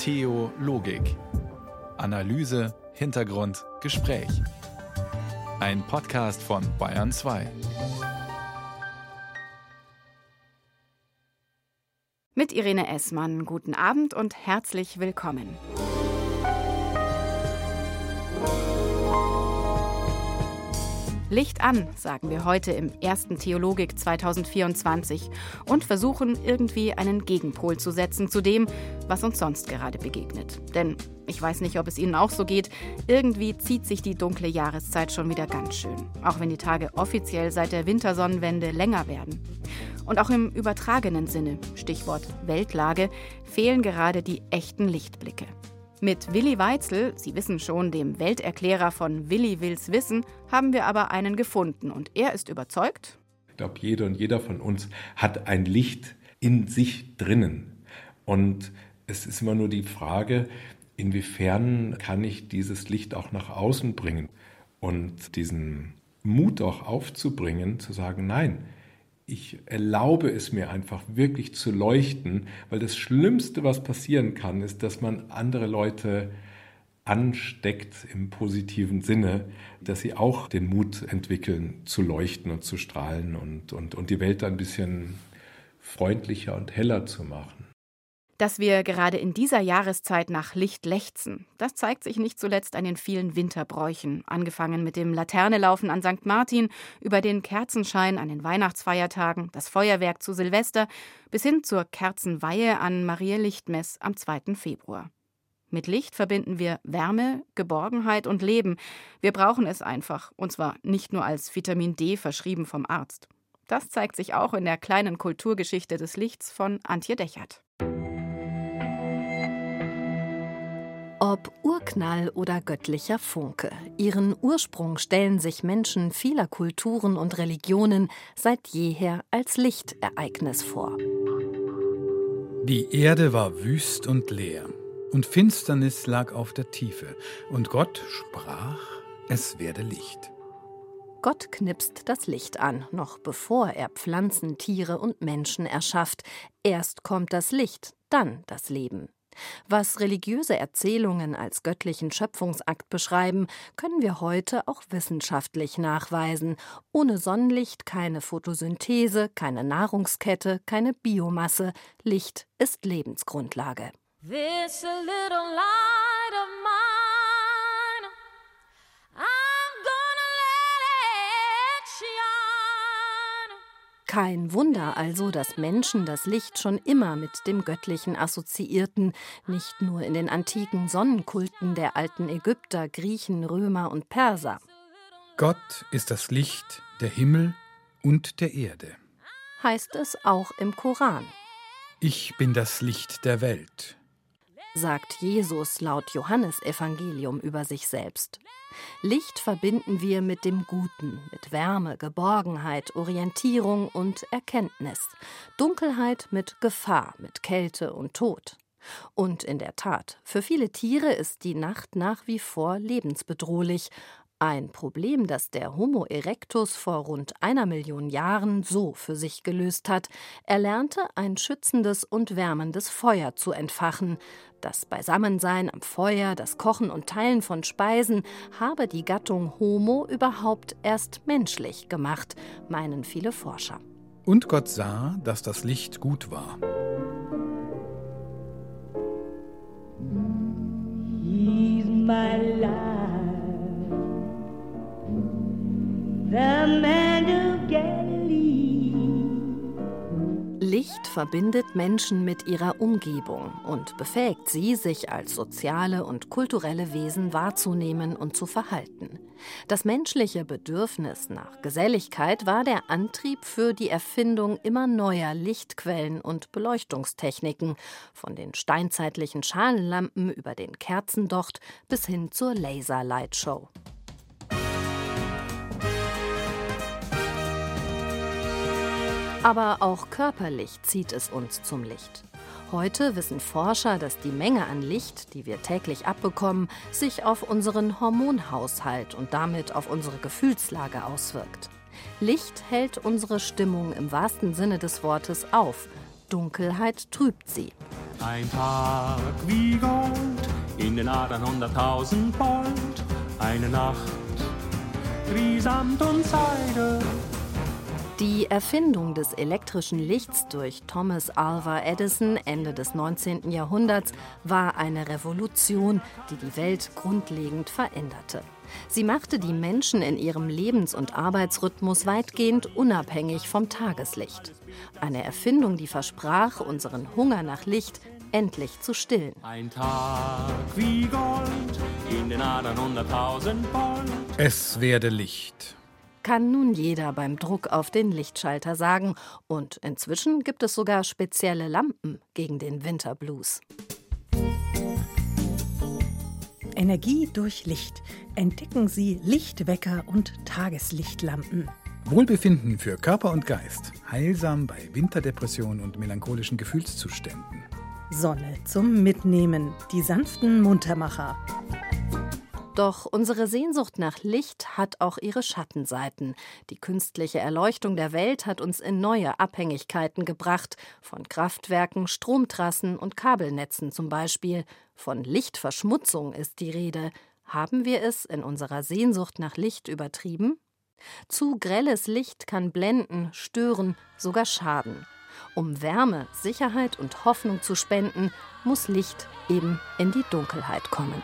Theologik. Analyse, Hintergrund, Gespräch. Ein Podcast von Bayern 2. Mit Irene Essmann, guten Abend und herzlich willkommen. Licht an, sagen wir heute im ersten Theologik 2024 und versuchen irgendwie einen Gegenpol zu setzen zu dem, was uns sonst gerade begegnet. Denn ich weiß nicht, ob es Ihnen auch so geht, irgendwie zieht sich die dunkle Jahreszeit schon wieder ganz schön, auch wenn die Tage offiziell seit der Wintersonnenwende länger werden. Und auch im übertragenen Sinne, Stichwort Weltlage, fehlen gerade die echten Lichtblicke. Mit Willi Weitzel, Sie wissen schon, dem Welterklärer von Willi Wills Wissen, haben wir aber einen gefunden und er ist überzeugt. Ich glaube, jeder und jeder von uns hat ein Licht in sich drinnen. Und es ist immer nur die Frage, inwiefern kann ich dieses Licht auch nach außen bringen und diesen Mut auch aufzubringen, zu sagen, nein, ich erlaube es mir einfach wirklich zu leuchten, weil das Schlimmste, was passieren kann, ist, dass man andere Leute ansteckt im positiven Sinne, dass sie auch den Mut entwickeln, zu leuchten und zu strahlen und, und, und die Welt ein bisschen freundlicher und heller zu machen. Dass wir gerade in dieser Jahreszeit nach Licht lechzen, das zeigt sich nicht zuletzt an den vielen Winterbräuchen, angefangen mit dem Laternelaufen an St. Martin, über den Kerzenschein an den Weihnachtsfeiertagen, das Feuerwerk zu Silvester, bis hin zur Kerzenweihe an Maria Lichtmess am 2. Februar. Mit Licht verbinden wir Wärme, Geborgenheit und Leben. Wir brauchen es einfach, und zwar nicht nur als Vitamin D verschrieben vom Arzt. Das zeigt sich auch in der kleinen Kulturgeschichte des Lichts von Antje Dechert. Ob Urknall oder göttlicher Funke, ihren Ursprung stellen sich Menschen vieler Kulturen und Religionen seit jeher als Lichtereignis vor. Die Erde war wüst und leer, und Finsternis lag auf der Tiefe, und Gott sprach, es werde Licht. Gott knipst das Licht an, noch bevor er Pflanzen, Tiere und Menschen erschafft. Erst kommt das Licht, dann das Leben. Was religiöse Erzählungen als göttlichen Schöpfungsakt beschreiben, können wir heute auch wissenschaftlich nachweisen. Ohne Sonnenlicht keine Photosynthese, keine Nahrungskette, keine Biomasse. Licht ist Lebensgrundlage. This little light of mine, Kein Wunder also, dass Menschen das Licht schon immer mit dem Göttlichen assoziierten, nicht nur in den antiken Sonnenkulten der alten Ägypter, Griechen, Römer und Perser. Gott ist das Licht der Himmel und der Erde. Heißt es auch im Koran. Ich bin das Licht der Welt sagt Jesus laut Johannesevangelium über sich selbst. Licht verbinden wir mit dem Guten, mit Wärme, Geborgenheit, Orientierung und Erkenntnis, Dunkelheit mit Gefahr, mit Kälte und Tod. Und in der Tat, für viele Tiere ist die Nacht nach wie vor lebensbedrohlich, ein Problem, das der Homo erectus vor rund einer Million Jahren so für sich gelöst hat. Er lernte, ein schützendes und wärmendes Feuer zu entfachen. Das Beisammensein am Feuer, das Kochen und Teilen von Speisen habe die Gattung Homo überhaupt erst menschlich gemacht, meinen viele Forscher. Und Gott sah, dass das Licht gut war. He's my life. Licht verbindet Menschen mit ihrer Umgebung und befähigt sie, sich als soziale und kulturelle Wesen wahrzunehmen und zu verhalten. Das menschliche Bedürfnis nach Geselligkeit war der Antrieb für die Erfindung immer neuer Lichtquellen und Beleuchtungstechniken, von den steinzeitlichen Schalenlampen über den Kerzendocht bis hin zur Laserlightshow. Aber auch körperlich zieht es uns zum Licht. Heute wissen Forscher, dass die Menge an Licht, die wir täglich abbekommen, sich auf unseren Hormonhaushalt und damit auf unsere Gefühlslage auswirkt. Licht hält unsere Stimmung im wahrsten Sinne des Wortes auf, Dunkelheit trübt sie. Ein Tag wie Gold, in den Adern hunderttausend Volt. Eine Nacht wie Samt und Seide. Die Erfindung des elektrischen Lichts durch Thomas Alva Edison Ende des 19. Jahrhunderts war eine Revolution, die die Welt grundlegend veränderte. Sie machte die Menschen in ihrem Lebens- und Arbeitsrhythmus weitgehend unabhängig vom Tageslicht. Eine Erfindung, die versprach, unseren Hunger nach Licht endlich zu stillen. Ein Tag wie Gold, in den Adern hunderttausend Volt. Es werde Licht. Kann nun jeder beim Druck auf den Lichtschalter sagen. Und inzwischen gibt es sogar spezielle Lampen gegen den Winterblues. Energie durch Licht. Entdecken Sie Lichtwecker und Tageslichtlampen. Wohlbefinden für Körper und Geist. Heilsam bei Winterdepressionen und melancholischen Gefühlszuständen. Sonne zum Mitnehmen. Die sanften Muntermacher. Doch unsere Sehnsucht nach Licht hat auch ihre Schattenseiten. Die künstliche Erleuchtung der Welt hat uns in neue Abhängigkeiten gebracht, von Kraftwerken, Stromtrassen und Kabelnetzen zum Beispiel. Von Lichtverschmutzung ist die Rede. Haben wir es in unserer Sehnsucht nach Licht übertrieben? Zu grelles Licht kann blenden, stören, sogar schaden. Um Wärme, Sicherheit und Hoffnung zu spenden, muss Licht eben in die Dunkelheit kommen.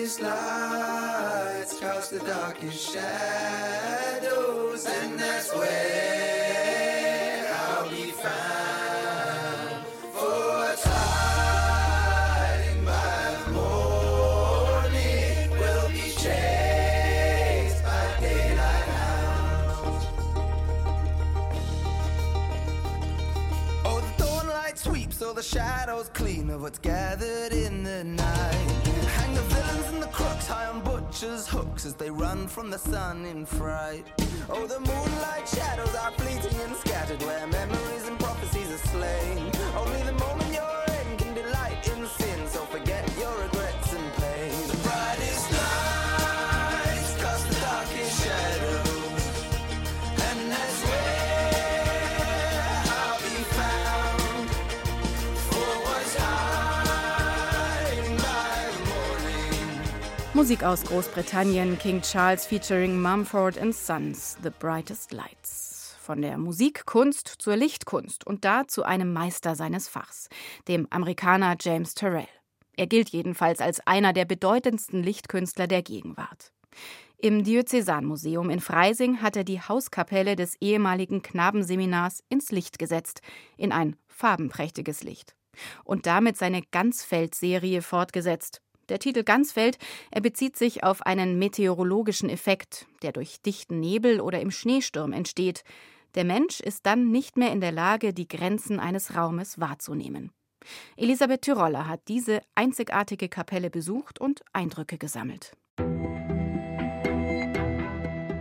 Brightest lights cast the darkest shadows, and that's where I'll be found. For hiding by the morning will be chased by daylight hounds. Oh, the dawn light sweeps all the shadows clean of what's gathered in the night. And the crooks high on butchers' hooks as they run from the sun in fright. Oh, the moonlight shadows are fleeting and scattered where memories and prophecies are slain. Musik aus Großbritannien, King Charles featuring Mumford Sons, The Brightest Lights. Von der Musikkunst zur Lichtkunst und da zu einem Meister seines Fachs, dem Amerikaner James Turrell. Er gilt jedenfalls als einer der bedeutendsten Lichtkünstler der Gegenwart. Im Diözesanmuseum in Freising hat er die Hauskapelle des ehemaligen Knabenseminars ins Licht gesetzt, in ein farbenprächtiges Licht. Und damit seine Ganzfeld-Serie fortgesetzt. Der Titel Ganzfeld, er bezieht sich auf einen meteorologischen Effekt, der durch dichten Nebel oder im Schneesturm entsteht. Der Mensch ist dann nicht mehr in der Lage, die Grenzen eines Raumes wahrzunehmen. Elisabeth Tyroller hat diese einzigartige Kapelle besucht und Eindrücke gesammelt.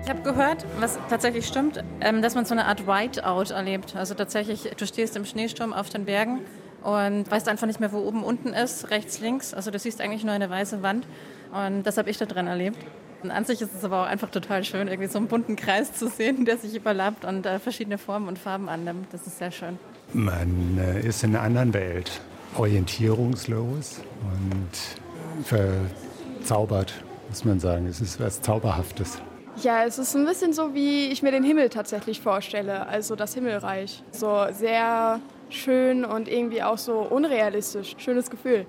Ich habe gehört, was tatsächlich stimmt, ähm, dass man so eine Art Whiteout erlebt. Also tatsächlich, du stehst im Schneesturm auf den Bergen und weißt einfach nicht mehr, wo oben unten ist, rechts, links. Also du siehst eigentlich nur eine weiße Wand und das habe ich da drin erlebt. Und an sich ist es aber auch einfach total schön, irgendwie so einen bunten Kreis zu sehen, der sich überlappt und äh, verschiedene Formen und Farben annimmt. Das ist sehr schön. Man äh, ist in einer anderen Welt, orientierungslos und verzaubert, muss man sagen. Es ist was Zauberhaftes. Ja, es ist ein bisschen so, wie ich mir den Himmel tatsächlich vorstelle, also das Himmelreich. So sehr schön und irgendwie auch so unrealistisch. Schönes Gefühl.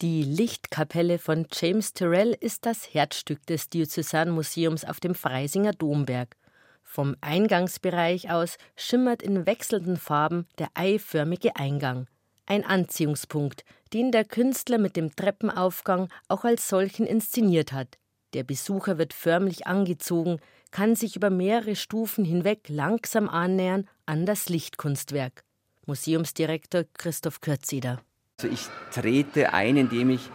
Die Lichtkapelle von James Tyrrell ist das Herzstück des Diözesanmuseums auf dem Freisinger Domberg. Vom Eingangsbereich aus schimmert in wechselnden Farben der eiförmige Eingang. Ein Anziehungspunkt, den der Künstler mit dem Treppenaufgang auch als solchen inszeniert hat. Der Besucher wird förmlich angezogen, kann sich über mehrere Stufen hinweg langsam annähern an das Lichtkunstwerk. Museumsdirektor Christoph Kürzeder. Also ich trete ein, indem ich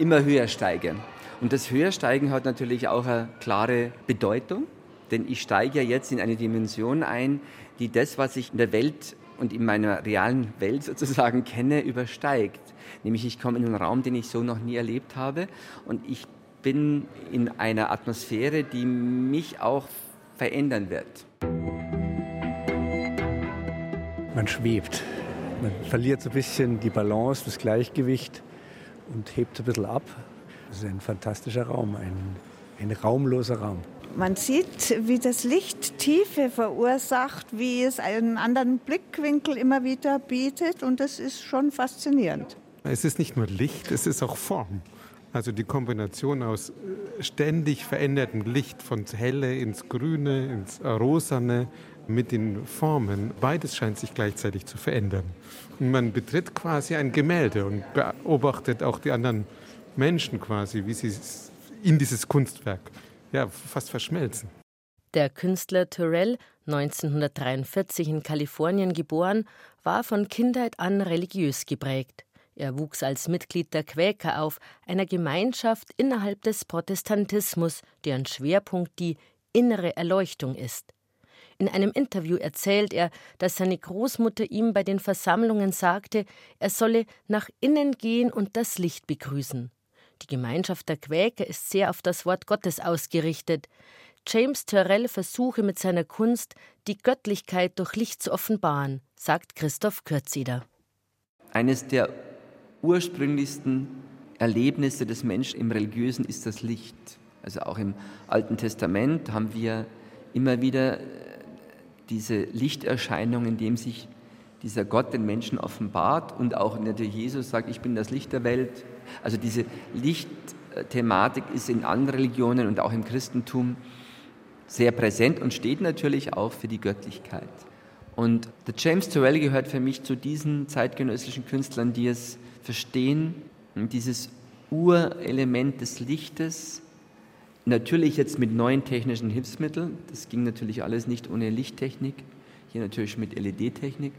immer höher steige. Und das Höhersteigen hat natürlich auch eine klare Bedeutung, denn ich steige ja jetzt in eine Dimension ein, die das, was ich in der Welt und in meiner realen Welt sozusagen kenne, übersteigt. Nämlich ich komme in einen Raum, den ich so noch nie erlebt habe und ich bin in einer Atmosphäre, die mich auch verändern wird. Man schwebt. Man verliert so ein bisschen die Balance, das Gleichgewicht und hebt ein bisschen ab. Das ist ein fantastischer Raum, ein, ein raumloser Raum. Man sieht, wie das Licht Tiefe verursacht, wie es einen anderen Blickwinkel immer wieder bietet und das ist schon faszinierend. Es ist nicht nur Licht, es ist auch Form. Also die Kombination aus äh, ständig verändertem Licht von helle ins Grüne, ins Rosane mit den Formen, beides scheint sich gleichzeitig zu verändern. Und man betritt quasi ein Gemälde und beobachtet auch die anderen Menschen quasi, wie sie in dieses Kunstwerk ja, fast verschmelzen. Der Künstler Turrell, 1943 in Kalifornien geboren, war von Kindheit an religiös geprägt. Er wuchs als Mitglied der Quäker auf, einer Gemeinschaft innerhalb des Protestantismus, deren Schwerpunkt die innere Erleuchtung ist. In einem Interview erzählt er, dass seine Großmutter ihm bei den Versammlungen sagte, er solle nach innen gehen und das Licht begrüßen. Die Gemeinschaft der Quäker ist sehr auf das Wort Gottes ausgerichtet. James Turrell versuche mit seiner Kunst, die Göttlichkeit durch Licht zu offenbaren, sagt Christoph Kürzeder. Eines der ursprünglichsten Erlebnisse des Menschen im Religiösen ist das Licht. Also auch im Alten Testament haben wir immer wieder äh, diese Lichterscheinung, in dem sich dieser Gott den Menschen offenbart und auch natürlich Jesus sagt, ich bin das Licht der Welt. Also diese Lichtthematik ist in anderen Religionen und auch im Christentum sehr präsent und steht natürlich auch für die Göttlichkeit. Und der James Turrell gehört für mich zu diesen zeitgenössischen Künstlern, die es verstehen, dieses Urelement des Lichtes, natürlich jetzt mit neuen technischen Hilfsmitteln, das ging natürlich alles nicht ohne Lichttechnik, hier natürlich mit LED-Technik,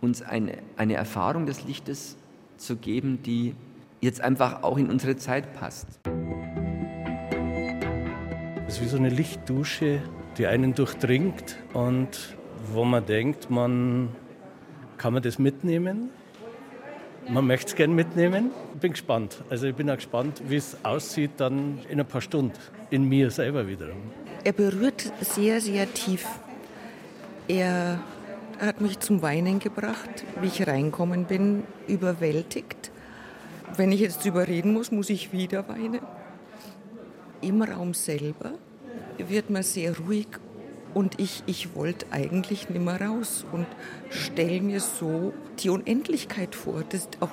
uns eine, eine Erfahrung des Lichtes zu geben, die jetzt einfach auch in unsere Zeit passt. Es ist wie so eine Lichtdusche, die einen durchdringt und wo man denkt, man kann man das mitnehmen. Man möchte es gerne mitnehmen. Ich bin gespannt. Also ich bin auch gespannt, wie es aussieht dann in ein paar Stunden, in mir selber wiederum. Er berührt sehr, sehr tief. Er hat mich zum Weinen gebracht, wie ich reinkommen bin, überwältigt. Wenn ich jetzt drüber reden muss, muss ich wieder weinen. Im Raum selber wird man sehr ruhig und ich, ich wollte eigentlich nicht mehr raus und stelle mir so die Unendlichkeit vor. Das ist auch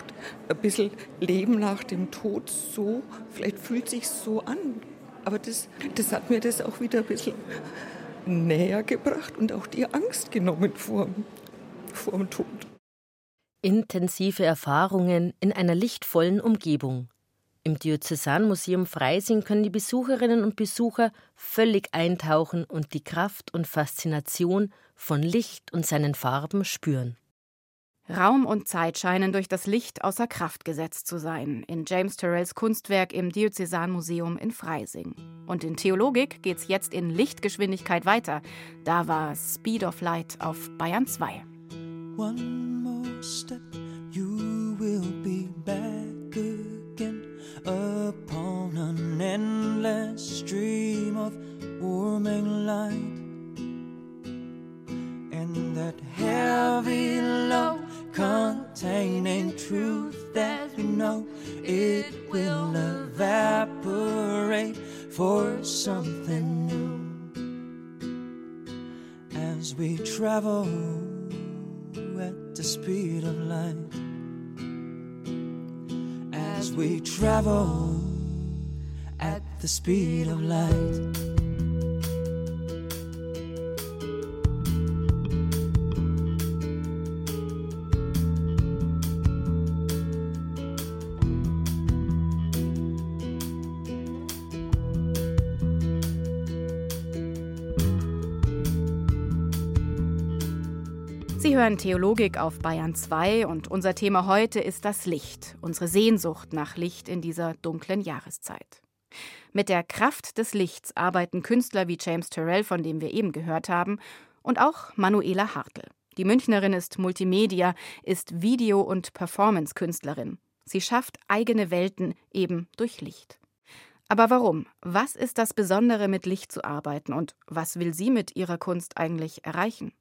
ein bisschen Leben nach dem Tod so, vielleicht fühlt sich so an. Aber das, das hat mir das auch wieder ein bisschen näher gebracht und auch die Angst genommen vor, vor dem Tod. Intensive Erfahrungen in einer lichtvollen Umgebung. Im Diözesanmuseum Freising können die Besucherinnen und Besucher völlig eintauchen und die Kraft und Faszination von Licht und seinen Farben spüren. Raum und Zeit scheinen durch das Licht außer Kraft gesetzt zu sein in James Turrells Kunstwerk im Diözesanmuseum in Freising. Und in Theologik geht's jetzt in Lichtgeschwindigkeit weiter. Da war Speed of Light auf Bayern 2. One more step, you will be back upon an endless stream of warming light. And that heavy load containing truth that we know it will evaporate for something new as we travel at the speed of light we travel at the speed of light hören Theologik auf Bayern 2 und unser Thema heute ist das Licht, unsere Sehnsucht nach Licht in dieser dunklen Jahreszeit. Mit der Kraft des Lichts arbeiten Künstler wie James Turrell, von dem wir eben gehört haben, und auch Manuela Hartl. Die Münchnerin ist Multimedia, ist Video- und Performance-Künstlerin. Sie schafft eigene Welten eben durch Licht. Aber warum? Was ist das Besondere, mit Licht zu arbeiten und was will sie mit ihrer Kunst eigentlich erreichen?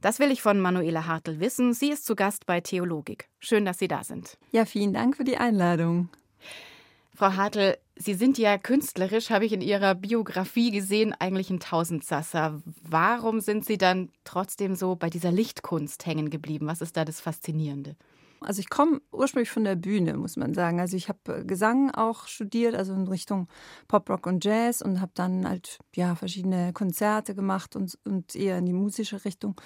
Das will ich von Manuela Hartl wissen. Sie ist zu Gast bei Theologik. Schön, dass Sie da sind. Ja, vielen Dank für die Einladung. Frau Hartl, Sie sind ja künstlerisch, habe ich in Ihrer Biografie gesehen, eigentlich ein Tausendsasser. Warum sind Sie dann trotzdem so bei dieser Lichtkunst hängen geblieben? Was ist da das Faszinierende? Also ich komme ursprünglich von der Bühne, muss man sagen. Also ich habe äh, Gesang auch studiert, also in Richtung Pop, Rock und Jazz und habe dann halt ja verschiedene Konzerte gemacht und, und eher in die musische Richtung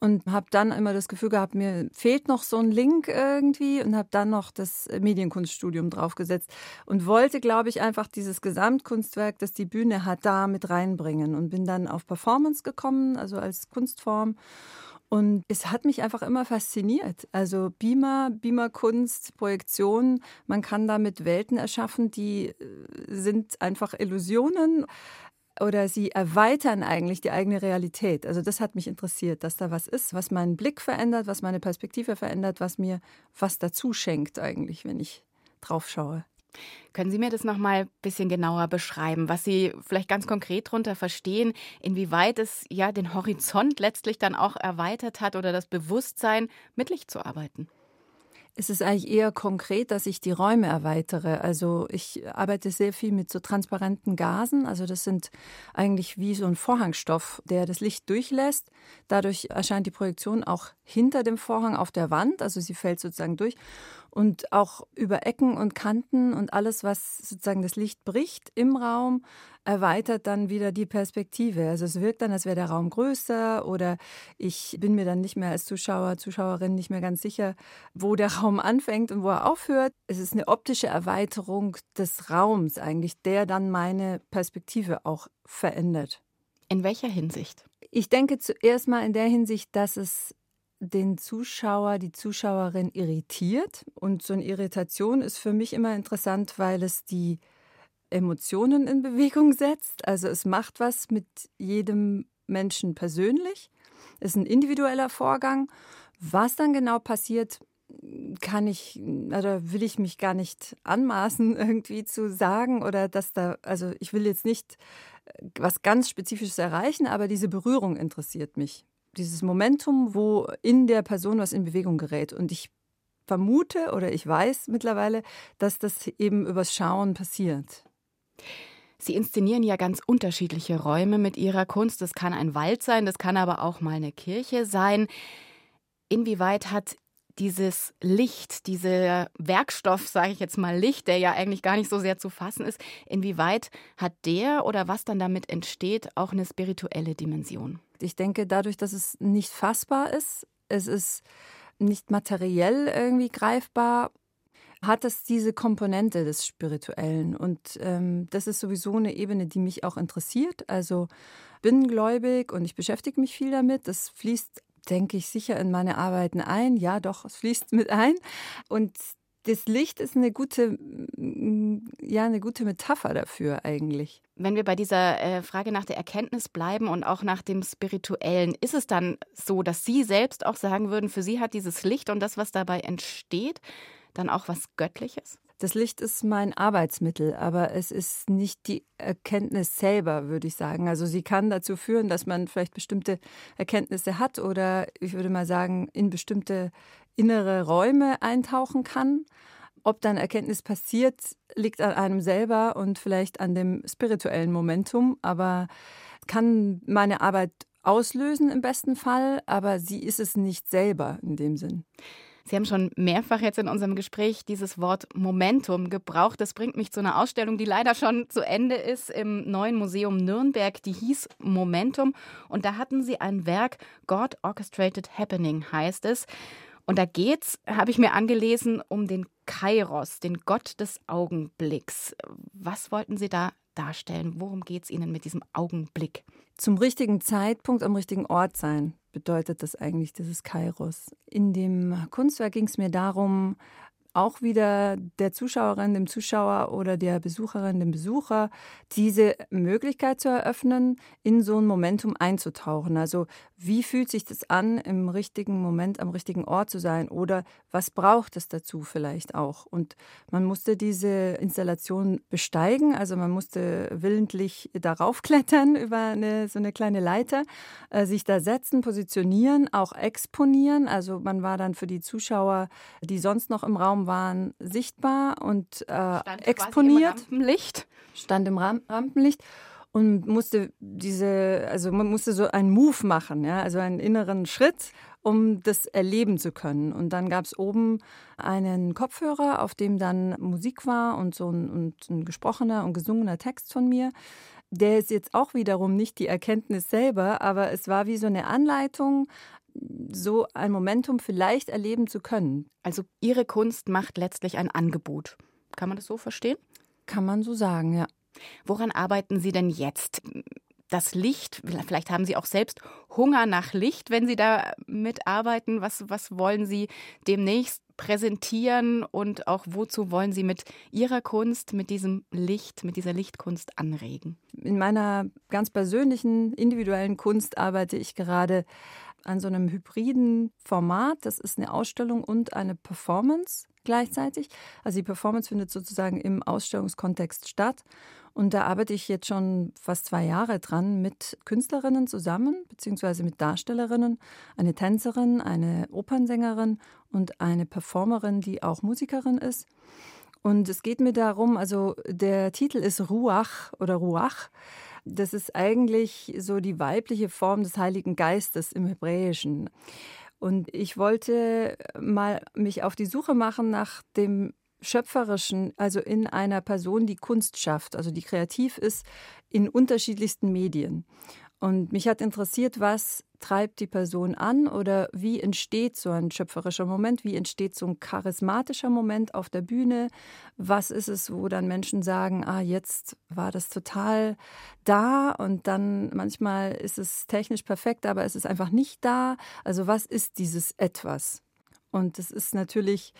und habe dann immer das Gefühl gehabt, mir fehlt noch so ein Link irgendwie und habe dann noch das Medienkunststudium draufgesetzt und wollte, glaube ich, einfach dieses Gesamtkunstwerk, das die Bühne hat, da mit reinbringen und bin dann auf Performance gekommen, also als Kunstform und es hat mich einfach immer fasziniert. Also Beamer, Beamer-Kunst, Projektion, man kann damit Welten erschaffen, die äh, sind einfach Illusionen oder sie erweitern eigentlich die eigene Realität. Also das hat mich interessiert, dass da was ist, was meinen Blick verändert, was meine Perspektive verändert, was mir was dazu schenkt eigentlich, wenn ich drauf schaue. Können Sie mir das noch mal ein bisschen genauer beschreiben, was Sie vielleicht ganz konkret darunter verstehen, inwieweit es ja den Horizont letztlich dann auch erweitert hat oder das Bewusstsein, mit Licht zu arbeiten? Es ist eigentlich eher konkret, dass ich die Räume erweitere. Also ich arbeite sehr viel mit so transparenten Gasen. Also das sind eigentlich wie so ein Vorhangstoff, der das Licht durchlässt. Dadurch erscheint die Projektion auch hinter dem Vorhang auf der Wand. Also sie fällt sozusagen durch und auch über Ecken und Kanten und alles, was sozusagen das Licht bricht im Raum, erweitert dann wieder die Perspektive. Also es wirkt dann, als wäre der Raum größer oder ich bin mir dann nicht mehr als Zuschauer, Zuschauerin nicht mehr ganz sicher, wo der Raum anfängt und wo er aufhört. Es ist eine optische Erweiterung des Raums eigentlich, der dann meine Perspektive auch verändert. In welcher Hinsicht? Ich denke zuerst mal in der Hinsicht, dass es den Zuschauer, die Zuschauerin irritiert. Und so eine Irritation ist für mich immer interessant, weil es die Emotionen in Bewegung setzt. Also es macht was mit jedem Menschen persönlich. Es ist ein individueller Vorgang. Was dann genau passiert, kann ich oder will ich mich gar nicht anmaßen, irgendwie zu sagen oder dass da, also ich will jetzt nicht äh, was ganz Spezifisches erreichen, aber diese Berührung interessiert mich dieses Momentum, wo in der Person was in Bewegung gerät. Und ich vermute oder ich weiß mittlerweile, dass das eben übers Schauen passiert. Sie inszenieren ja ganz unterschiedliche Räume mit Ihrer Kunst. Das kann ein Wald sein, das kann aber auch mal eine Kirche sein. Inwieweit hat dieses Licht, dieser Werkstoff, sage ich jetzt mal Licht, der ja eigentlich gar nicht so sehr zu fassen ist, inwieweit hat der oder was dann damit entsteht, auch eine spirituelle Dimension? Ich denke, dadurch, dass es nicht fassbar ist, es ist nicht materiell irgendwie greifbar, hat es diese Komponente des Spirituellen. Und ähm, das ist sowieso eine Ebene, die mich auch interessiert. Also bin gläubig und ich beschäftige mich viel damit. Das fließt, denke ich, sicher in meine Arbeiten ein. Ja, doch, es fließt mit ein. Und das Licht ist eine gute, mm, ja, eine gute Metapher dafür eigentlich. Wenn wir bei dieser äh, Frage nach der Erkenntnis bleiben und auch nach dem Spirituellen, ist es dann so, dass Sie selbst auch sagen würden, für Sie hat dieses Licht und das, was dabei entsteht, dann auch was Göttliches? Das Licht ist mein Arbeitsmittel, aber es ist nicht die Erkenntnis selber, würde ich sagen. Also sie kann dazu führen, dass man vielleicht bestimmte Erkenntnisse hat oder ich würde mal sagen, in bestimmte innere Räume eintauchen kann. Ob dann Erkenntnis passiert, liegt an einem selber und vielleicht an dem spirituellen Momentum, aber kann meine Arbeit auslösen im besten Fall, aber sie ist es nicht selber in dem Sinn. Sie haben schon mehrfach jetzt in unserem Gespräch dieses Wort Momentum gebraucht. Das bringt mich zu einer Ausstellung, die leider schon zu Ende ist im neuen Museum Nürnberg. Die hieß Momentum. Und da hatten Sie ein Werk, God Orchestrated Happening heißt es. Und da geht's, habe ich mir angelesen, um den Kairos, den Gott des Augenblicks. Was wollten Sie da darstellen? Worum geht es Ihnen mit diesem Augenblick? Zum richtigen Zeitpunkt am richtigen Ort sein, bedeutet das eigentlich, dieses Kairos. In dem Kunstwerk ging es mir darum, auch wieder der Zuschauerin, dem Zuschauer oder der Besucherin, dem Besucher diese Möglichkeit zu eröffnen, in so ein Momentum einzutauchen. Also wie fühlt sich das an, im richtigen Moment am richtigen Ort zu sein oder was braucht es dazu vielleicht auch? Und man musste diese Installation besteigen, also man musste willentlich darauf klettern über eine, so eine kleine Leiter, äh, sich da setzen, positionieren, auch exponieren. Also man war dann für die Zuschauer, die sonst noch im Raum Raum waren sichtbar und äh, exponiert. Im Rampenlicht. Stand im Ram Rampenlicht und musste diese, also man musste so einen Move machen, ja, also einen inneren Schritt, um das erleben zu können. Und dann gab es oben einen Kopfhörer, auf dem dann Musik war und so ein, und ein gesprochener und gesungener Text von mir. Der ist jetzt auch wiederum nicht die Erkenntnis selber, aber es war wie so eine Anleitung, so ein Momentum vielleicht erleben zu können. Also Ihre Kunst macht letztlich ein Angebot. Kann man das so verstehen? Kann man so sagen, ja. Woran arbeiten Sie denn jetzt? Das Licht, vielleicht haben Sie auch selbst Hunger nach Licht, wenn Sie da mitarbeiten. Was, was wollen Sie demnächst präsentieren und auch wozu wollen Sie mit Ihrer Kunst, mit diesem Licht, mit dieser Lichtkunst anregen? In meiner ganz persönlichen, individuellen Kunst arbeite ich gerade an so einem hybriden Format. Das ist eine Ausstellung und eine Performance gleichzeitig. Also die Performance findet sozusagen im Ausstellungskontext statt. Und da arbeite ich jetzt schon fast zwei Jahre dran mit Künstlerinnen zusammen, beziehungsweise mit Darstellerinnen, eine Tänzerin, eine Opernsängerin und eine Performerin, die auch Musikerin ist. Und es geht mir darum, also der Titel ist Ruach oder Ruach. Das ist eigentlich so die weibliche Form des Heiligen Geistes im Hebräischen. Und ich wollte mal mich auf die Suche machen nach dem Schöpferischen, also in einer Person, die Kunst schafft, also die kreativ ist in unterschiedlichsten Medien. Und mich hat interessiert, was treibt die Person an oder wie entsteht so ein schöpferischer Moment, wie entsteht so ein charismatischer Moment auf der Bühne, was ist es, wo dann Menschen sagen, ah, jetzt war das total da und dann manchmal ist es technisch perfekt, aber es ist einfach nicht da. Also was ist dieses etwas? Und es ist natürlich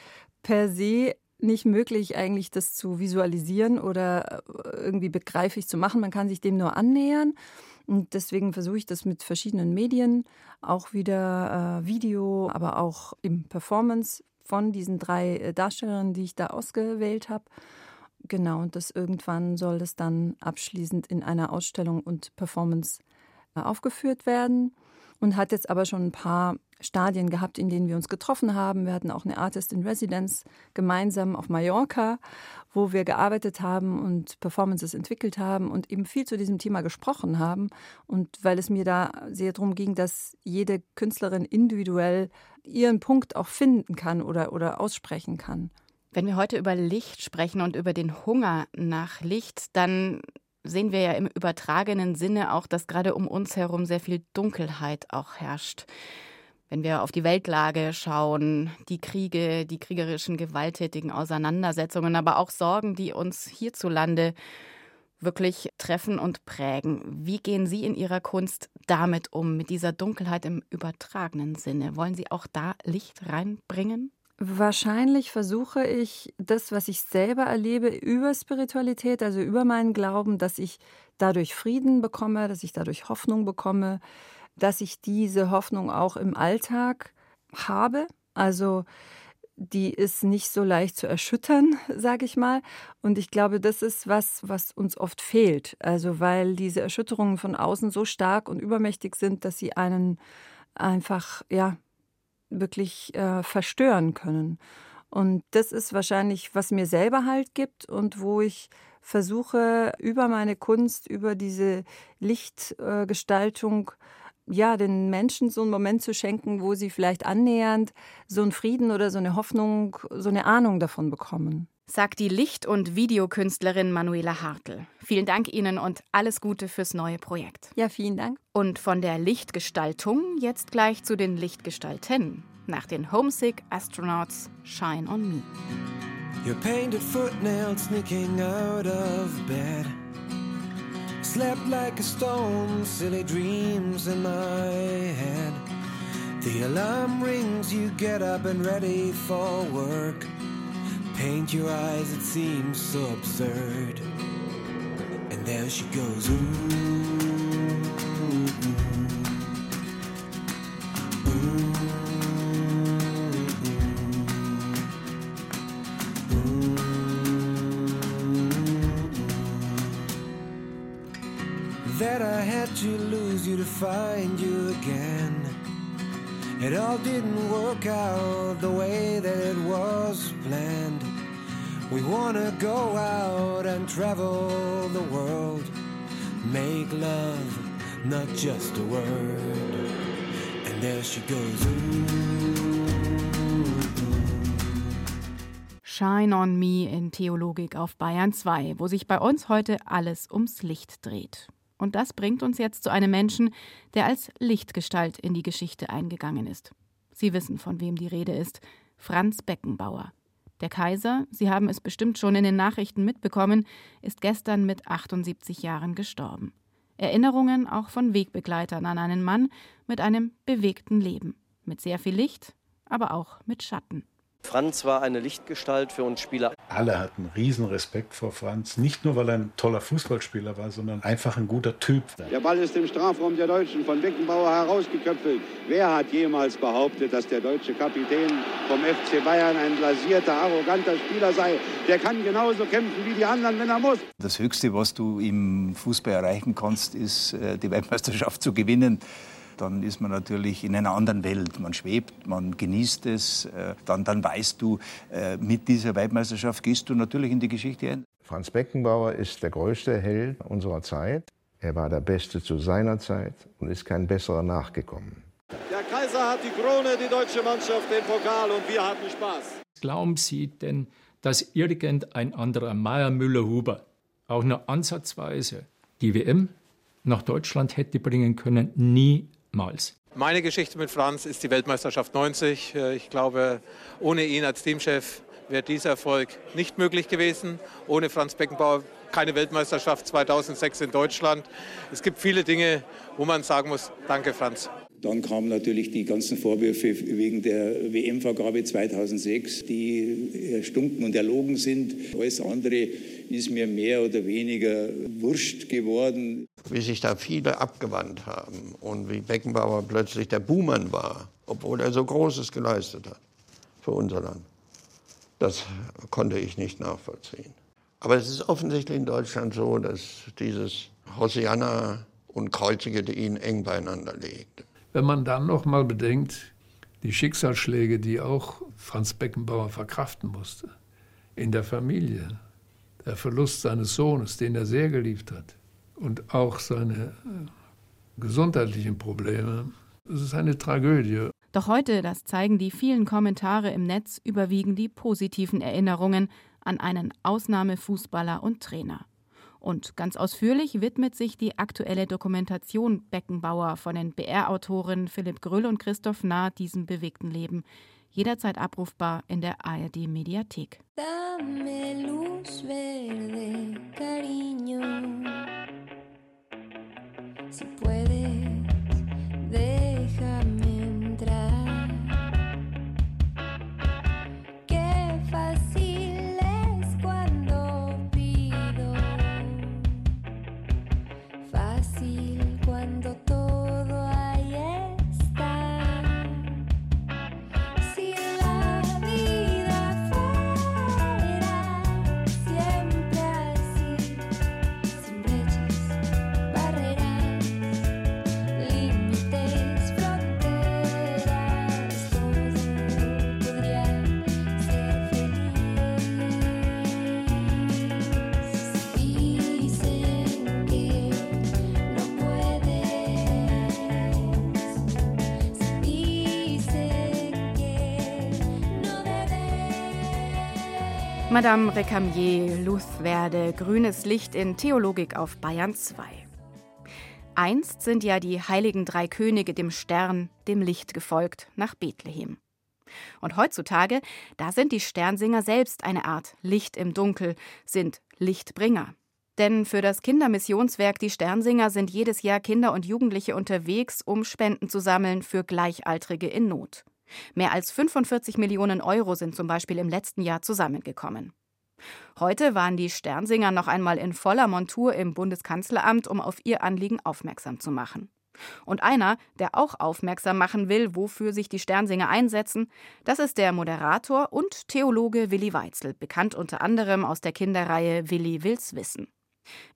per se nicht möglich, eigentlich das zu visualisieren oder irgendwie begreiflich zu machen. Man kann sich dem nur annähern. Und deswegen versuche ich das mit verschiedenen Medien, auch wieder äh, Video, aber auch im Performance von diesen drei äh, Darstellerinnen, die ich da ausgewählt habe. Genau, und das irgendwann soll das dann abschließend in einer Ausstellung und Performance äh, aufgeführt werden und hat jetzt aber schon ein paar Stadien gehabt, in denen wir uns getroffen haben. Wir hatten auch eine Artist in Residence gemeinsam auf Mallorca, wo wir gearbeitet haben und Performances entwickelt haben und eben viel zu diesem Thema gesprochen haben. Und weil es mir da sehr darum ging, dass jede Künstlerin individuell ihren Punkt auch finden kann oder, oder aussprechen kann. Wenn wir heute über Licht sprechen und über den Hunger nach Licht, dann sehen wir ja im übertragenen Sinne auch, dass gerade um uns herum sehr viel Dunkelheit auch herrscht. Wenn wir auf die Weltlage schauen, die Kriege, die kriegerischen, gewalttätigen Auseinandersetzungen, aber auch Sorgen, die uns hierzulande wirklich treffen und prägen. Wie gehen Sie in Ihrer Kunst damit um, mit dieser Dunkelheit im übertragenen Sinne? Wollen Sie auch da Licht reinbringen? Wahrscheinlich versuche ich das, was ich selber erlebe, über Spiritualität, also über meinen Glauben, dass ich dadurch Frieden bekomme, dass ich dadurch Hoffnung bekomme, dass ich diese Hoffnung auch im Alltag habe. Also die ist nicht so leicht zu erschüttern, sage ich mal. Und ich glaube, das ist was, was uns oft fehlt. Also weil diese Erschütterungen von außen so stark und übermächtig sind, dass sie einen einfach ja wirklich äh, verstören können. Und das ist wahrscheinlich, was mir selber Halt gibt und wo ich versuche, über meine Kunst, über diese Lichtgestaltung, äh, ja, den Menschen so einen Moment zu schenken, wo sie vielleicht annähernd so einen Frieden oder so eine Hoffnung, so eine Ahnung davon bekommen sagt die Licht- und Videokünstlerin Manuela Hartl. Vielen Dank Ihnen und alles Gute fürs neue Projekt. Ja, vielen Dank. Und von der Lichtgestaltung jetzt gleich zu den Lichtgestalten. Nach den Homesick Astronauts Shine on Me. Your painted footnail sneaking out of bed. Slept like a stone, silly dreams in my head. The alarm rings, you get up and ready for work. Paint your eyes, it seems so absurd. And there she goes. Ooh. Find you again. It all didn't work out the way that it was planned. We wanna go out and travel the world, make love, not just a word. And there she goes. Shine on Me in Theologik auf Bayern 2, wo sich bei uns heute alles ums Licht dreht. Und das bringt uns jetzt zu einem Menschen, der als Lichtgestalt in die Geschichte eingegangen ist. Sie wissen, von wem die Rede ist. Franz Beckenbauer. Der Kaiser, Sie haben es bestimmt schon in den Nachrichten mitbekommen, ist gestern mit 78 Jahren gestorben. Erinnerungen auch von Wegbegleitern an einen Mann mit einem bewegten Leben, mit sehr viel Licht, aber auch mit Schatten. Franz war eine Lichtgestalt für uns Spieler. Alle hatten riesen Respekt vor Franz, nicht nur weil er ein toller Fußballspieler war, sondern einfach ein guter Typ. Der Ball ist im Strafraum der Deutschen von Beckenbauer herausgeköpfelt. Wer hat jemals behauptet, dass der deutsche Kapitän vom FC Bayern ein blasierter, arroganter Spieler sei? Der kann genauso kämpfen wie die anderen, wenn er muss. Das Höchste, was du im Fußball erreichen kannst, ist äh, die Weltmeisterschaft zu gewinnen dann ist man natürlich in einer anderen Welt. Man schwebt, man genießt es. Äh, dann, dann weißt du, äh, mit dieser Weltmeisterschaft gehst du natürlich in die Geschichte ein. Franz Beckenbauer ist der größte Held unserer Zeit. Er war der Beste zu seiner Zeit und ist kein besserer nachgekommen. Der Kaiser hat die Krone, die deutsche Mannschaft den Pokal und wir hatten Spaß. Glauben Sie denn, dass irgendein anderer Meier Müller-Huber auch nur ansatzweise die WM nach Deutschland hätte bringen können? Nie Miles. Meine Geschichte mit Franz ist die Weltmeisterschaft 90. Äh, ich glaube, ohne ihn als Teamchef wäre dieser Erfolg nicht möglich gewesen. Ohne Franz Beckenbauer keine Weltmeisterschaft 2006 in Deutschland. Es gibt viele Dinge, wo man sagen muss, danke Franz. Dann kamen natürlich die ganzen Vorwürfe wegen der WM-Vergabe 2006, die erstunken und erlogen sind. Alles andere ist mir mehr oder weniger wurscht geworden. Wie sich da viele abgewandt haben und wie Beckenbauer plötzlich der Buhmann war, obwohl er so Großes geleistet hat für unser Land. Das konnte ich nicht nachvollziehen. Aber es ist offensichtlich in Deutschland so, dass dieses Hosianna und Kreuzige ihn eng beieinander legt. Wenn man dann noch mal bedenkt, die Schicksalsschläge, die auch Franz Beckenbauer verkraften musste, in der Familie, der Verlust seines Sohnes, den er sehr geliebt hat, und auch seine äh, gesundheitlichen Probleme, es ist eine Tragödie. Doch heute, das zeigen die vielen Kommentare im Netz, überwiegen die positiven Erinnerungen an einen Ausnahmefußballer und Trainer. Und ganz ausführlich widmet sich die aktuelle Dokumentation Beckenbauer von den BR-Autoren Philipp Grüll und Christoph Nahr diesem bewegten Leben. Jederzeit abrufbar in der ARD Mediathek. Si puedes, Madame Recamier, Luthwerde, grünes Licht in Theologik auf Bayern 2. Einst sind ja die heiligen drei Könige dem Stern, dem Licht gefolgt, nach Bethlehem. Und heutzutage, da sind die Sternsinger selbst eine Art Licht im Dunkel, sind Lichtbringer. Denn für das Kindermissionswerk Die Sternsinger sind jedes Jahr Kinder und Jugendliche unterwegs, um Spenden zu sammeln für Gleichaltrige in Not. Mehr als 45 Millionen Euro sind zum Beispiel im letzten Jahr zusammengekommen. Heute waren die Sternsinger noch einmal in voller Montur im Bundeskanzleramt, um auf ihr Anliegen aufmerksam zu machen. Und einer, der auch aufmerksam machen will, wofür sich die Sternsinger einsetzen, das ist der Moderator und Theologe Willi Weitzel, bekannt unter anderem aus der Kinderreihe Willi will's wissen.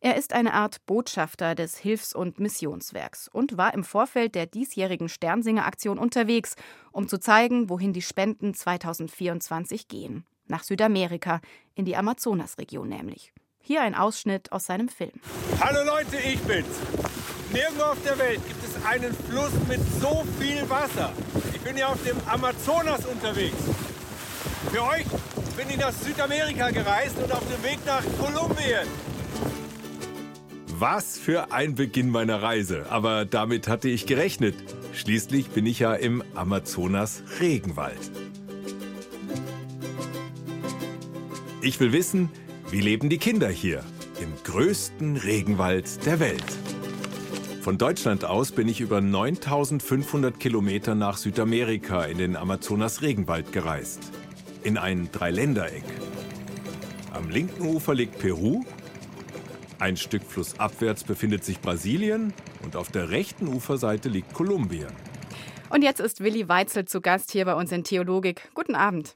Er ist eine Art Botschafter des Hilfs- und Missionswerks und war im Vorfeld der diesjährigen Sternsinger-Aktion unterwegs, um zu zeigen, wohin die Spenden 2024 gehen. Nach Südamerika, in die Amazonasregion nämlich. Hier ein Ausschnitt aus seinem Film. Hallo Leute, ich bin's. Nirgendwo auf der Welt gibt es einen Fluss mit so viel Wasser. Ich bin hier auf dem Amazonas unterwegs. Für euch bin ich nach Südamerika gereist und auf dem Weg nach Kolumbien. Was für ein Beginn meiner Reise. Aber damit hatte ich gerechnet. Schließlich bin ich ja im Amazonas Regenwald. Ich will wissen, wie leben die Kinder hier im größten Regenwald der Welt. Von Deutschland aus bin ich über 9500 Kilometer nach Südamerika in den Amazonas-Regenwald gereist. In ein Dreiländereck. Am linken Ufer liegt Peru, ein Stück flussabwärts befindet sich Brasilien und auf der rechten Uferseite liegt Kolumbien. Und jetzt ist Willi Weitzel zu Gast hier bei uns in Theologik. Guten Abend.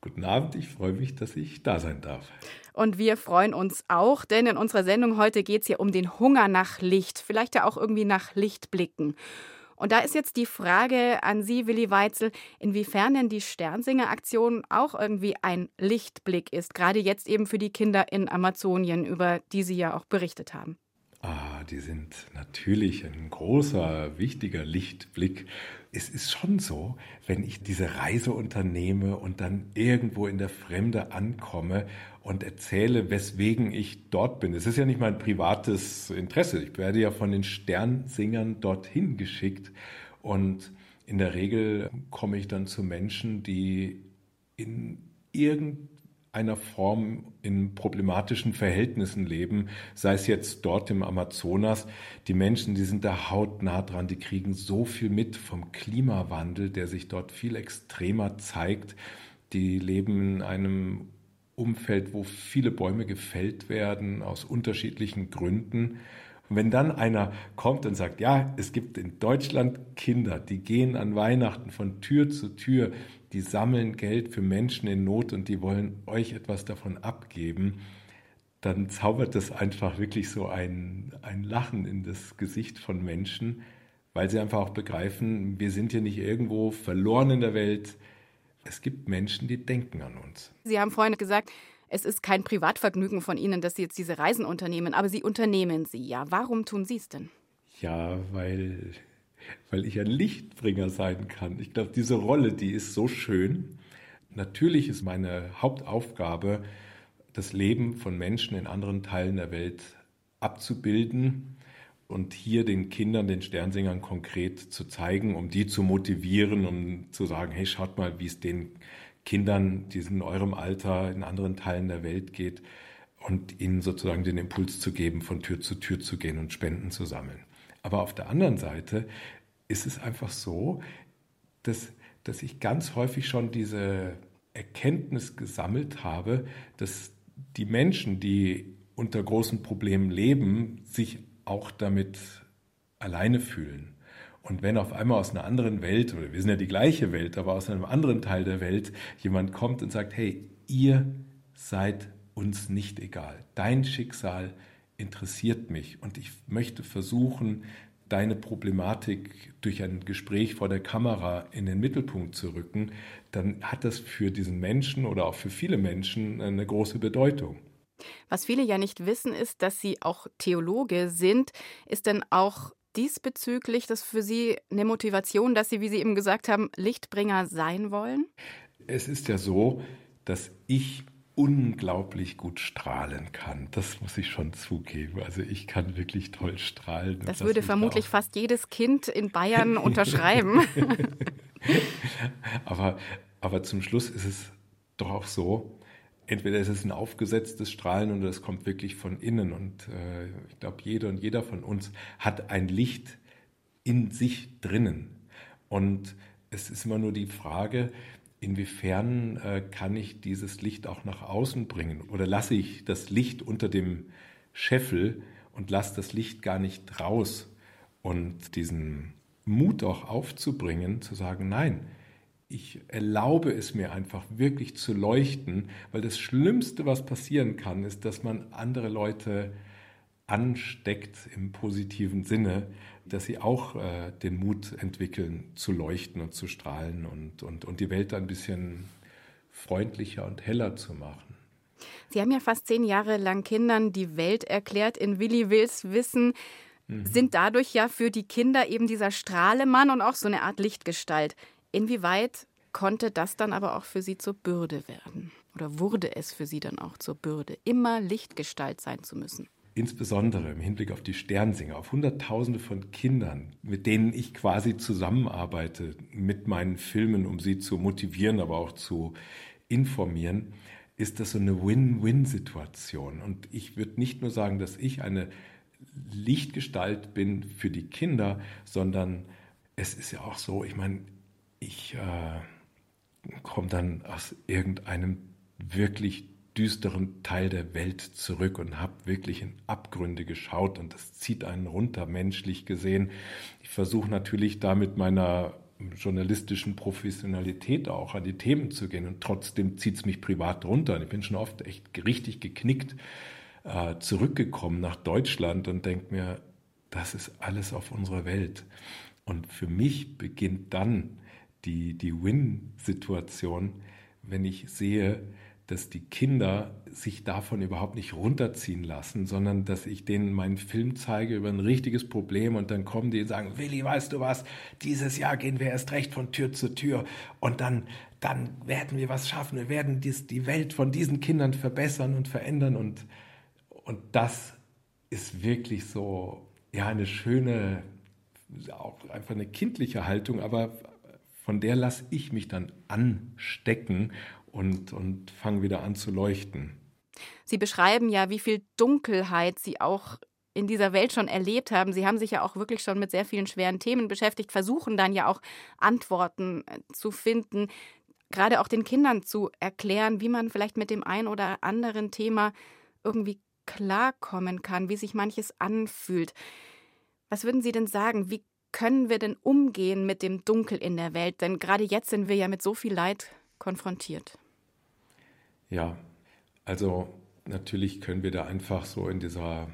Guten Abend, ich freue mich, dass ich da sein darf. Und wir freuen uns auch, denn in unserer Sendung heute geht es hier um den Hunger nach Licht, vielleicht ja auch irgendwie nach Lichtblicken. Und da ist jetzt die Frage an Sie, Willi Weitzel, inwiefern denn die Sternsinger-Aktion auch irgendwie ein Lichtblick ist, gerade jetzt eben für die Kinder in Amazonien, über die Sie ja auch berichtet haben. Ah, die sind natürlich ein großer, wichtiger Lichtblick. Es ist schon so, wenn ich diese Reise unternehme und dann irgendwo in der Fremde ankomme und erzähle, weswegen ich dort bin. Es ist ja nicht mein privates Interesse. Ich werde ja von den Sternsingern dorthin geschickt und in der Regel komme ich dann zu Menschen, die in irgendeinem einer Form in problematischen Verhältnissen leben, sei es jetzt dort im Amazonas. Die Menschen, die sind da hautnah dran, die kriegen so viel mit vom Klimawandel, der sich dort viel extremer zeigt. Die leben in einem Umfeld, wo viele Bäume gefällt werden aus unterschiedlichen Gründen. Und wenn dann einer kommt und sagt, ja, es gibt in Deutschland Kinder, die gehen an Weihnachten von Tür zu Tür, die sammeln Geld für Menschen in Not und die wollen euch etwas davon abgeben, dann zaubert das einfach wirklich so ein, ein Lachen in das Gesicht von Menschen, weil sie einfach auch begreifen, wir sind hier nicht irgendwo verloren in der Welt. Es gibt Menschen, die denken an uns. Sie haben vorhin gesagt, es ist kein Privatvergnügen von Ihnen, dass Sie jetzt diese Reisen unternehmen, aber Sie unternehmen sie ja. Warum tun Sie es denn? Ja, weil weil ich ein Lichtbringer sein kann. Ich glaube, diese Rolle, die ist so schön. Natürlich ist meine Hauptaufgabe, das Leben von Menschen in anderen Teilen der Welt abzubilden und hier den Kindern, den Sternsingern konkret zu zeigen, um die zu motivieren, um zu sagen, hey, schaut mal, wie es den Kindern, die in eurem Alter in anderen Teilen der Welt geht und ihnen sozusagen den Impuls zu geben, von Tür zu Tür zu gehen und Spenden zu sammeln. Aber auf der anderen Seite ist es einfach so, dass, dass ich ganz häufig schon diese Erkenntnis gesammelt habe, dass die Menschen, die unter großen Problemen leben, sich auch damit alleine fühlen. Und wenn auf einmal aus einer anderen Welt, oder wir sind ja die gleiche Welt, aber aus einem anderen Teil der Welt jemand kommt und sagt, hey, ihr seid uns nicht egal. Dein Schicksal interessiert mich und ich möchte versuchen, deine Problematik durch ein Gespräch vor der Kamera in den Mittelpunkt zu rücken, dann hat das für diesen Menschen oder auch für viele Menschen eine große Bedeutung. Was viele ja nicht wissen, ist, dass Sie auch Theologe sind. Ist denn auch diesbezüglich das für Sie eine Motivation, dass Sie, wie Sie eben gesagt haben, Lichtbringer sein wollen? Es ist ja so, dass ich unglaublich gut strahlen kann. Das muss ich schon zugeben. Also ich kann wirklich toll strahlen. Das würde vermutlich auch. fast jedes Kind in Bayern unterschreiben. aber, aber zum Schluss ist es doch auch so, entweder ist es ein aufgesetztes Strahlen oder es kommt wirklich von innen. Und äh, ich glaube, jede und jeder von uns hat ein Licht in sich drinnen. Und es ist immer nur die Frage, inwiefern äh, kann ich dieses Licht auch nach außen bringen? Oder lasse ich das Licht unter dem Scheffel und lasse das Licht gar nicht raus? Und diesen Mut auch aufzubringen, zu sagen, nein, ich erlaube es mir einfach wirklich zu leuchten, weil das Schlimmste, was passieren kann, ist, dass man andere Leute ansteckt im positiven Sinne, dass sie auch äh, den Mut entwickeln, zu leuchten und zu strahlen und, und, und die Welt ein bisschen freundlicher und heller zu machen. Sie haben ja fast zehn Jahre lang Kindern die Welt erklärt in Willi Wills Wissen, mhm. sind dadurch ja für die Kinder eben dieser Strahlemann und auch so eine Art Lichtgestalt. Inwieweit konnte das dann aber auch für Sie zur Bürde werden? Oder wurde es für Sie dann auch zur Bürde, immer Lichtgestalt sein zu müssen? insbesondere im Hinblick auf die Sternsinger, auf Hunderttausende von Kindern, mit denen ich quasi zusammenarbeite mit meinen Filmen, um sie zu motivieren, aber auch zu informieren, ist das so eine Win-Win-Situation. Und ich würde nicht nur sagen, dass ich eine Lichtgestalt bin für die Kinder, sondern es ist ja auch so, ich meine, ich äh, komme dann aus irgendeinem wirklich düsteren Teil der Welt zurück und habe wirklich in Abgründe geschaut und das zieht einen runter, menschlich gesehen. Ich versuche natürlich da mit meiner journalistischen Professionalität auch an die Themen zu gehen und trotzdem zieht es mich privat runter. Und ich bin schon oft echt richtig geknickt äh, zurückgekommen nach Deutschland und denke mir, das ist alles auf unserer Welt. Und für mich beginnt dann die, die Win-Situation, wenn ich sehe, dass die Kinder sich davon überhaupt nicht runterziehen lassen, sondern dass ich denen meinen Film zeige über ein richtiges Problem und dann kommen die und sagen, Willi, weißt du was, dieses Jahr gehen wir erst recht von Tür zu Tür und dann, dann werden wir was schaffen, wir werden dies, die Welt von diesen Kindern verbessern und verändern und, und das ist wirklich so, ja, eine schöne, auch einfach eine kindliche Haltung, aber von der lasse ich mich dann anstecken und, und fangen wieder an zu leuchten. Sie beschreiben ja, wie viel Dunkelheit Sie auch in dieser Welt schon erlebt haben. Sie haben sich ja auch wirklich schon mit sehr vielen schweren Themen beschäftigt, versuchen dann ja auch Antworten äh, zu finden, gerade auch den Kindern zu erklären, wie man vielleicht mit dem einen oder anderen Thema irgendwie klarkommen kann, wie sich manches anfühlt. Was würden Sie denn sagen? Wie können wir denn umgehen mit dem Dunkel in der Welt? Denn gerade jetzt sind wir ja mit so viel Leid konfrontiert. Ja, also natürlich können wir da einfach so in dieser,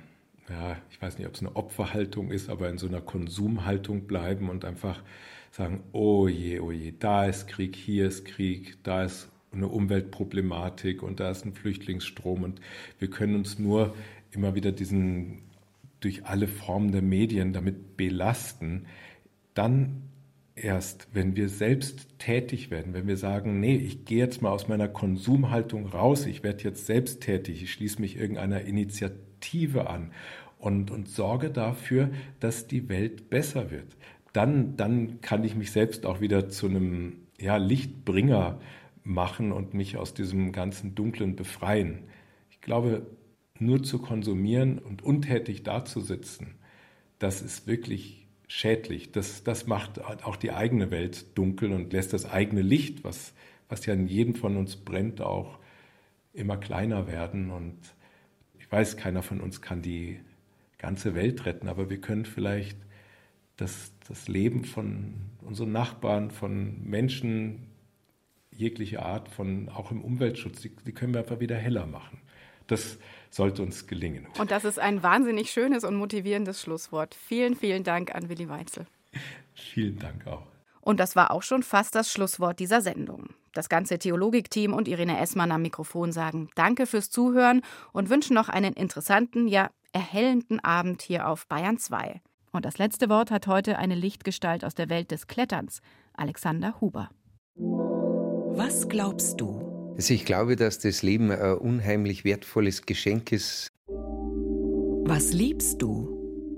ja, ich weiß nicht, ob es eine Opferhaltung ist, aber in so einer Konsumhaltung bleiben und einfach sagen, oh je, oh je, da ist Krieg, hier ist Krieg, da ist eine Umweltproblematik und da ist ein Flüchtlingsstrom und wir können uns nur immer wieder diesen durch alle Formen der Medien damit belasten, dann erst, wenn wir selbst tätig werden, wenn wir sagen, nee, ich gehe jetzt mal aus meiner Konsumhaltung raus, ich werde jetzt selbst tätig, ich schließe mich irgendeiner Initiative an und, und sorge dafür, dass die Welt besser wird. Dann, dann kann ich mich selbst auch wieder zu einem ja, Lichtbringer machen und mich aus diesem ganzen Dunklen befreien. Ich glaube, nur zu konsumieren und untätig dazusitzen, das ist wirklich schädlich. Das, das macht auch die eigene Welt dunkel und lässt das eigene Licht, was, was ja in jedem von uns brennt, auch immer kleiner werden. Und ich weiß, keiner von uns kann die ganze Welt retten, aber wir können vielleicht das, das Leben von unseren Nachbarn, von Menschen jeglicher Art, von auch im Umweltschutz, die, die können wir einfach wieder heller machen. Das sollte uns gelingen. Und das ist ein wahnsinnig schönes und motivierendes Schlusswort. Vielen, vielen Dank an Willi Weitzel. Vielen Dank auch. Und das war auch schon fast das Schlusswort dieser Sendung. Das ganze Theologik-Team und Irene Essmann am Mikrofon sagen Danke fürs Zuhören und wünschen noch einen interessanten, ja erhellenden Abend hier auf Bayern 2. Und das letzte Wort hat heute eine Lichtgestalt aus der Welt des Kletterns, Alexander Huber. Was glaubst du? Also ich glaube, dass das Leben ein unheimlich wertvolles Geschenk ist. Was liebst du?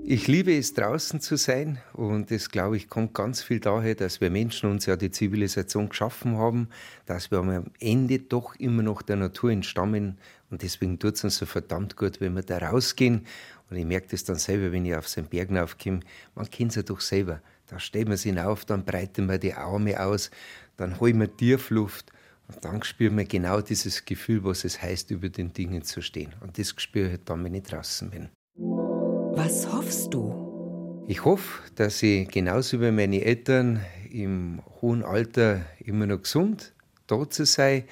Ich liebe es, draußen zu sein und das, glaube ich, kommt ganz viel daher, dass wir Menschen uns ja die Zivilisation geschaffen haben, dass wir am Ende doch immer noch der Natur entstammen und deswegen tut es uns so verdammt gut, wenn wir da rausgehen und ich merke das dann selber, wenn ich auf den Bergen aufkomme, man kennt es ja doch selber, Da stehen wir sie auf, dann breiten wir die Arme aus, dann holen wir Tiefluft und dann spüren wir genau dieses Gefühl, was es heißt, über den Dingen zu stehen. Und das spüre ich dann, wenn ich draußen bin. Was hoffst du? Ich hoffe, dass ich genauso wie meine Eltern im hohen Alter immer noch gesund da zu sein,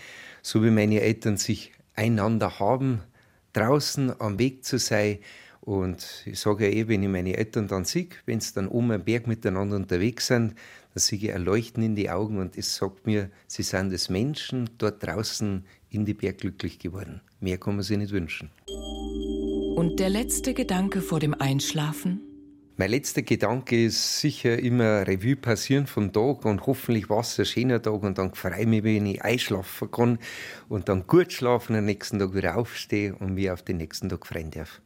so wie meine Eltern sich einander haben, draußen am Weg zu sein. Und ich sage ja eh, wenn ich meine Eltern dann sehe, wenn sie dann oben am Berg miteinander unterwegs sind, dann sehe ich ein Leuchten in die Augen und es sagt mir, sie sind als Menschen dort draußen in die Berg glücklich geworden. Mehr kann man sich nicht wünschen. Und der letzte Gedanke vor dem Einschlafen? Mein letzter Gedanke ist sicher immer Revue passieren vom Tag und hoffentlich war es ein schöner Tag und dann freue ich mich, wenn ich einschlafen kann und dann gut schlafen, am nächsten Tag wieder aufstehe und mich auf den nächsten Tag freuen darf.